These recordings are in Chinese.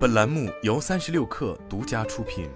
本栏目由三十六氪独家出品。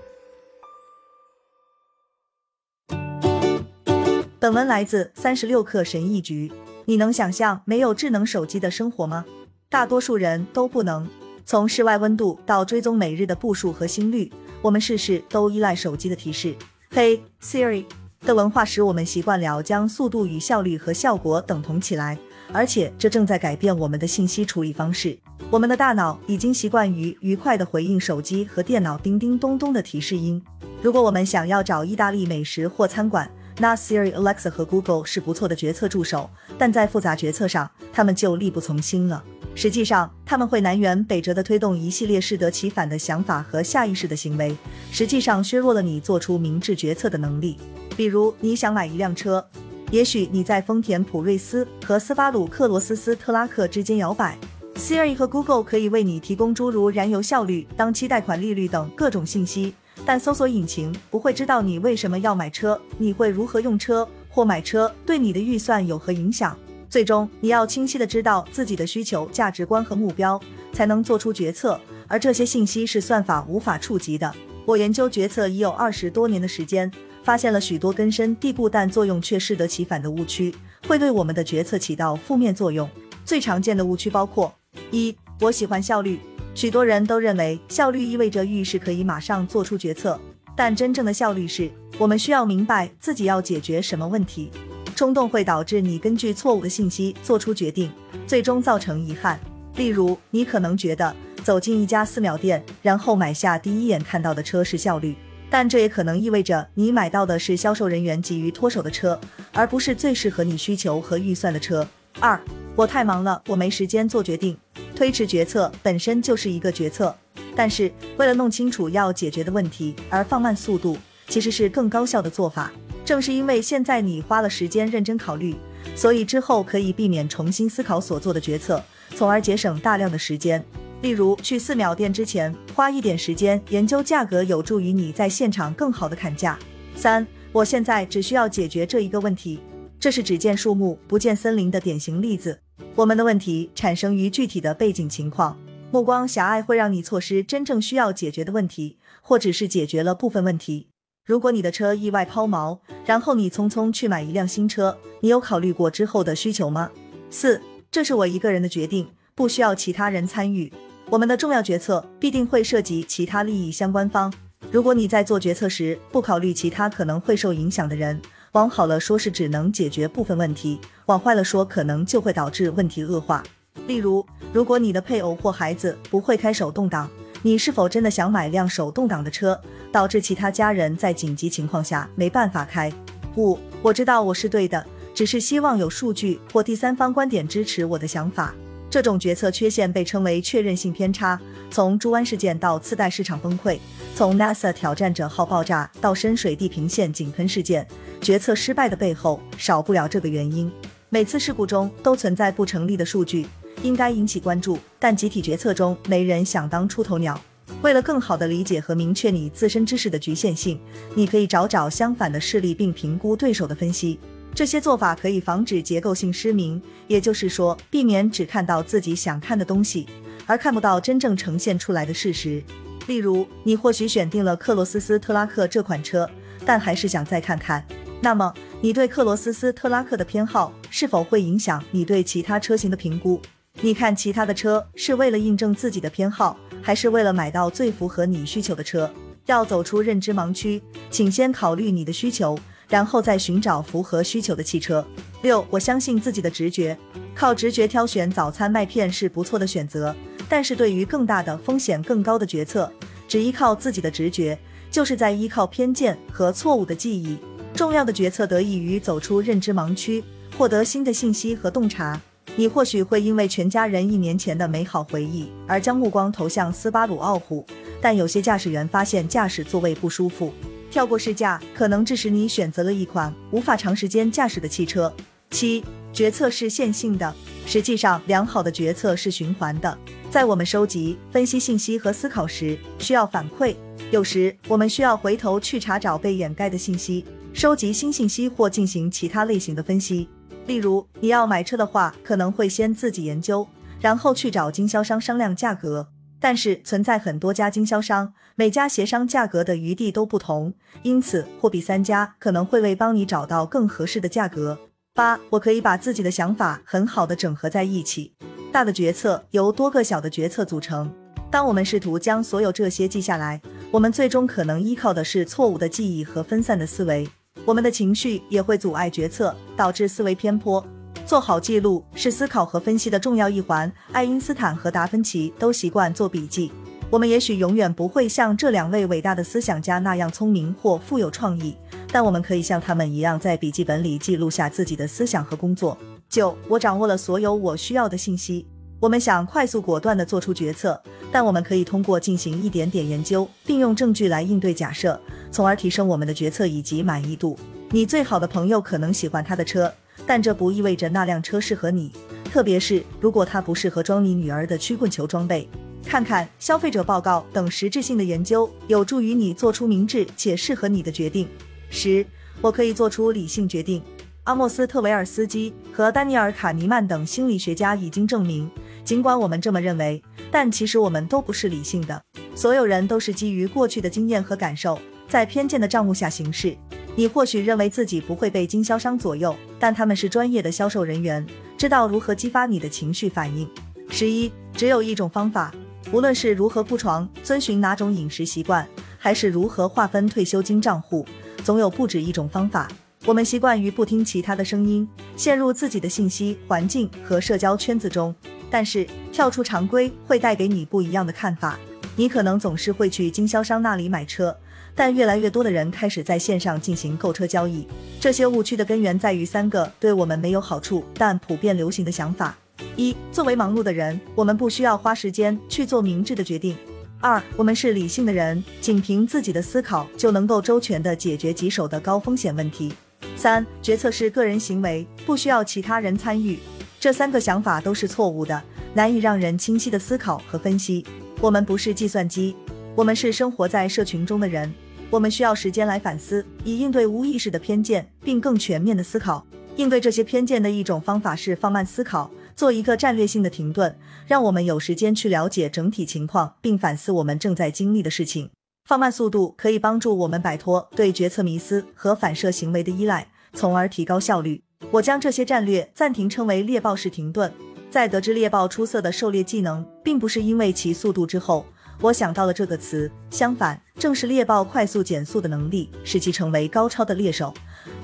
本文来自三十六氪神译局。你能想象没有智能手机的生活吗？大多数人都不能。从室外温度到追踪每日的步数和心率，我们事事都依赖手机的提示。嘿，Siri 的文化使我们习惯了将速度与效率和效果等同起来，而且这正在改变我们的信息处理方式。我们的大脑已经习惯于愉快地回应手机和电脑叮叮咚咚的提示音。如果我们想要找意大利美食或餐馆，那 Siri、Alexa 和 Google 是不错的决策助手，但在复杂决策上，他们就力不从心了。实际上，他们会南辕北辙地推动一系列适得其反的想法和下意识的行为，实际上削弱了你做出明智决策的能力。比如，你想买一辆车，也许你在丰田普锐斯和斯巴鲁克罗斯斯特拉克之间摇摆。Siri 和 Google 可以为你提供诸如燃油效率、当期贷款利率等各种信息，但搜索引擎不会知道你为什么要买车，你会如何用车或买车对你的预算有何影响。最终，你要清晰的知道自己的需求、价值观和目标，才能做出决策，而这些信息是算法无法触及的。我研究决策已有二十多年的时间，发现了许多根深蒂固但作用却适得其反的误区，会对我们的决策起到负面作用。最常见的误区包括。一，我喜欢效率。许多人都认为效率意味着遇事可以马上做出决策，但真正的效率是我们需要明白自己要解决什么问题。冲动会导致你根据错误的信息做出决定，最终造成遗憾。例如，你可能觉得走进一家寺庙店，然后买下第一眼看到的车是效率，但这也可能意味着你买到的是销售人员急于脱手的车，而不是最适合你需求和预算的车。二。我太忙了，我没时间做决定。推迟决策本身就是一个决策，但是为了弄清楚要解决的问题而放慢速度，其实是更高效的做法。正是因为现在你花了时间认真考虑，所以之后可以避免重新思考所做的决策，从而节省大量的时间。例如，去四秒店之前花一点时间研究价格，有助于你在现场更好的砍价。三，我现在只需要解决这一个问题。这是只见树木不见森林的典型例子。我们的问题产生于具体的背景情况，目光狭隘会让你错失真正需要解决的问题，或只是解决了部分问题。如果你的车意外抛锚，然后你匆匆去买一辆新车，你有考虑过之后的需求吗？四，这是我一个人的决定，不需要其他人参与。我们的重要决策必定会涉及其他利益相关方，如果你在做决策时不考虑其他可能会受影响的人。往好了说，是只能解决部分问题；往坏了说，可能就会导致问题恶化。例如，如果你的配偶或孩子不会开手动挡，你是否真的想买辆手动挡的车，导致其他家人在紧急情况下没办法开？五，我知道我是对的，只是希望有数据或第三方观点支持我的想法。这种决策缺陷被称为确认性偏差。从猪湾事件到次贷市场崩溃，从 NASA 挑战者号爆炸到深水地平线井喷事件，决策失败的背后少不了这个原因。每次事故中都存在不成立的数据，应该引起关注，但集体决策中没人想当出头鸟。为了更好地理解和明确你自身知识的局限性，你可以找找相反的事例并评估对手的分析。这些做法可以防止结构性失明，也就是说，避免只看到自己想看的东西，而看不到真正呈现出来的事实。例如，你或许选定了克罗斯斯特拉克这款车，但还是想再看看。那么，你对克罗斯斯特拉克的偏好是否会影响你对其他车型的评估？你看其他的车是为了印证自己的偏好，还是为了买到最符合你需求的车？要走出认知盲区，请先考虑你的需求。然后再寻找符合需求的汽车。六，我相信自己的直觉，靠直觉挑选早餐麦片是不错的选择。但是对于更大的风险、更高的决策，只依靠自己的直觉，就是在依靠偏见和错误的记忆。重要的决策得益于走出认知盲区，获得新的信息和洞察。你或许会因为全家人一年前的美好回忆而将目光投向斯巴鲁傲虎，但有些驾驶员发现驾驶座位不舒服。跳过试驾可能致使你选择了一款无法长时间驾驶的汽车。七，决策是线性的，实际上良好的决策是循环的。在我们收集、分析信息和思考时，需要反馈。有时我们需要回头去查找被掩盖的信息，收集新信息或进行其他类型的分析。例如，你要买车的话，可能会先自己研究，然后去找经销商商量价格。但是存在很多家经销商，每家协商价格的余地都不同，因此货比三家可能会为帮你找到更合适的价格。八，我可以把自己的想法很好的整合在一起。大的决策由多个小的决策组成。当我们试图将所有这些记下来，我们最终可能依靠的是错误的记忆和分散的思维。我们的情绪也会阻碍决策，导致思维偏颇。做好记录是思考和分析的重要一环。爱因斯坦和达芬奇都习惯做笔记。我们也许永远不会像这两位伟大的思想家那样聪明或富有创意，但我们可以像他们一样在笔记本里记录下自己的思想和工作。九，我掌握了所有我需要的信息。我们想快速果断地做出决策，但我们可以通过进行一点点研究，并用证据来应对假设，从而提升我们的决策以及满意度。你最好的朋友可能喜欢他的车。但这不意味着那辆车适合你，特别是如果它不适合装你女儿的曲棍球装备。看看消费者报告等实质性的研究，有助于你做出明智且适合你的决定。十，我可以做出理性决定。阿莫斯特维尔斯基和丹尼尔卡尼曼等心理学家已经证明，尽管我们这么认为，但其实我们都不是理性的。所有人都是基于过去的经验和感受，在偏见的账目下行事。你或许认为自己不会被经销商左右，但他们是专业的销售人员，知道如何激发你的情绪反应。十一，只有一种方法，无论是如何铺床、遵循哪种饮食习惯，还是如何划分退休金账户，总有不止一种方法。我们习惯于不听其他的声音，陷入自己的信息环境和社交圈子中。但是跳出常规会带给你不一样的看法。你可能总是会去经销商那里买车。但越来越多的人开始在线上进行购车交易，这些误区的根源在于三个对我们没有好处但普遍流行的想法：一、作为忙碌的人，我们不需要花时间去做明智的决定；二、我们是理性的人，仅凭自己的思考就能够周全地解决棘手的高风险问题；三、决策是个人行为，不需要其他人参与。这三个想法都是错误的，难以让人清晰的思考和分析。我们不是计算机，我们是生活在社群中的人。我们需要时间来反思，以应对无意识的偏见，并更全面的思考。应对这些偏见的一种方法是放慢思考，做一个战略性的停顿，让我们有时间去了解整体情况，并反思我们正在经历的事情。放慢速度可以帮助我们摆脱对决策迷思和反射行为的依赖，从而提高效率。我将这些战略暂停称为猎豹式停顿。在得知猎豹出色的狩猎技能，并不是因为其速度之后。我想到了这个词，相反，正是猎豹快速减速的能力，使其成为高超的猎手。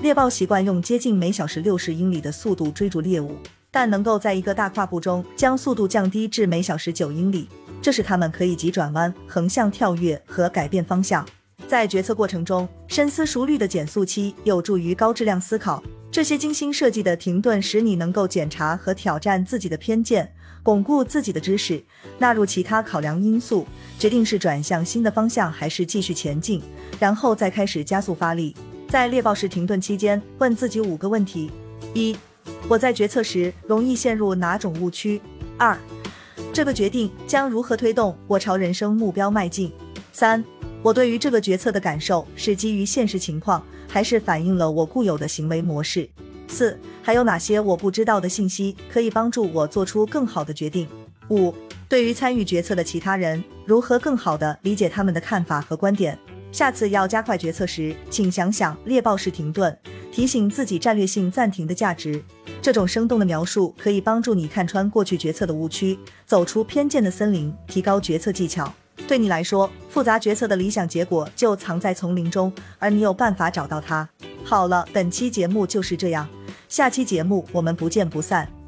猎豹习惯用接近每小时六十英里的速度追逐猎物，但能够在一个大跨步中将速度降低至每小时九英里，这使它们可以急转弯、横向跳跃和改变方向。在决策过程中，深思熟虑的减速期有助于高质量思考。这些精心设计的停顿使你能够检查和挑战自己的偏见。巩固自己的知识，纳入其他考量因素，决定是转向新的方向还是继续前进，然后再开始加速发力。在猎豹式停顿期间，问自己五个问题：一、我在决策时容易陷入哪种误区？二、这个决定将如何推动我朝人生目标迈进？三、我对于这个决策的感受是基于现实情况，还是反映了我固有的行为模式？四。还有哪些我不知道的信息可以帮助我做出更好的决定？五、对于参与决策的其他人，如何更好地理解他们的看法和观点？下次要加快决策时，请想想猎豹式停顿，提醒自己战略性暂停的价值。这种生动的描述可以帮助你看穿过去决策的误区，走出偏见的森林，提高决策技巧。对你来说，复杂决策的理想结果就藏在丛林中，而你有办法找到它。好了，本期节目就是这样。下期节目我们不见不散。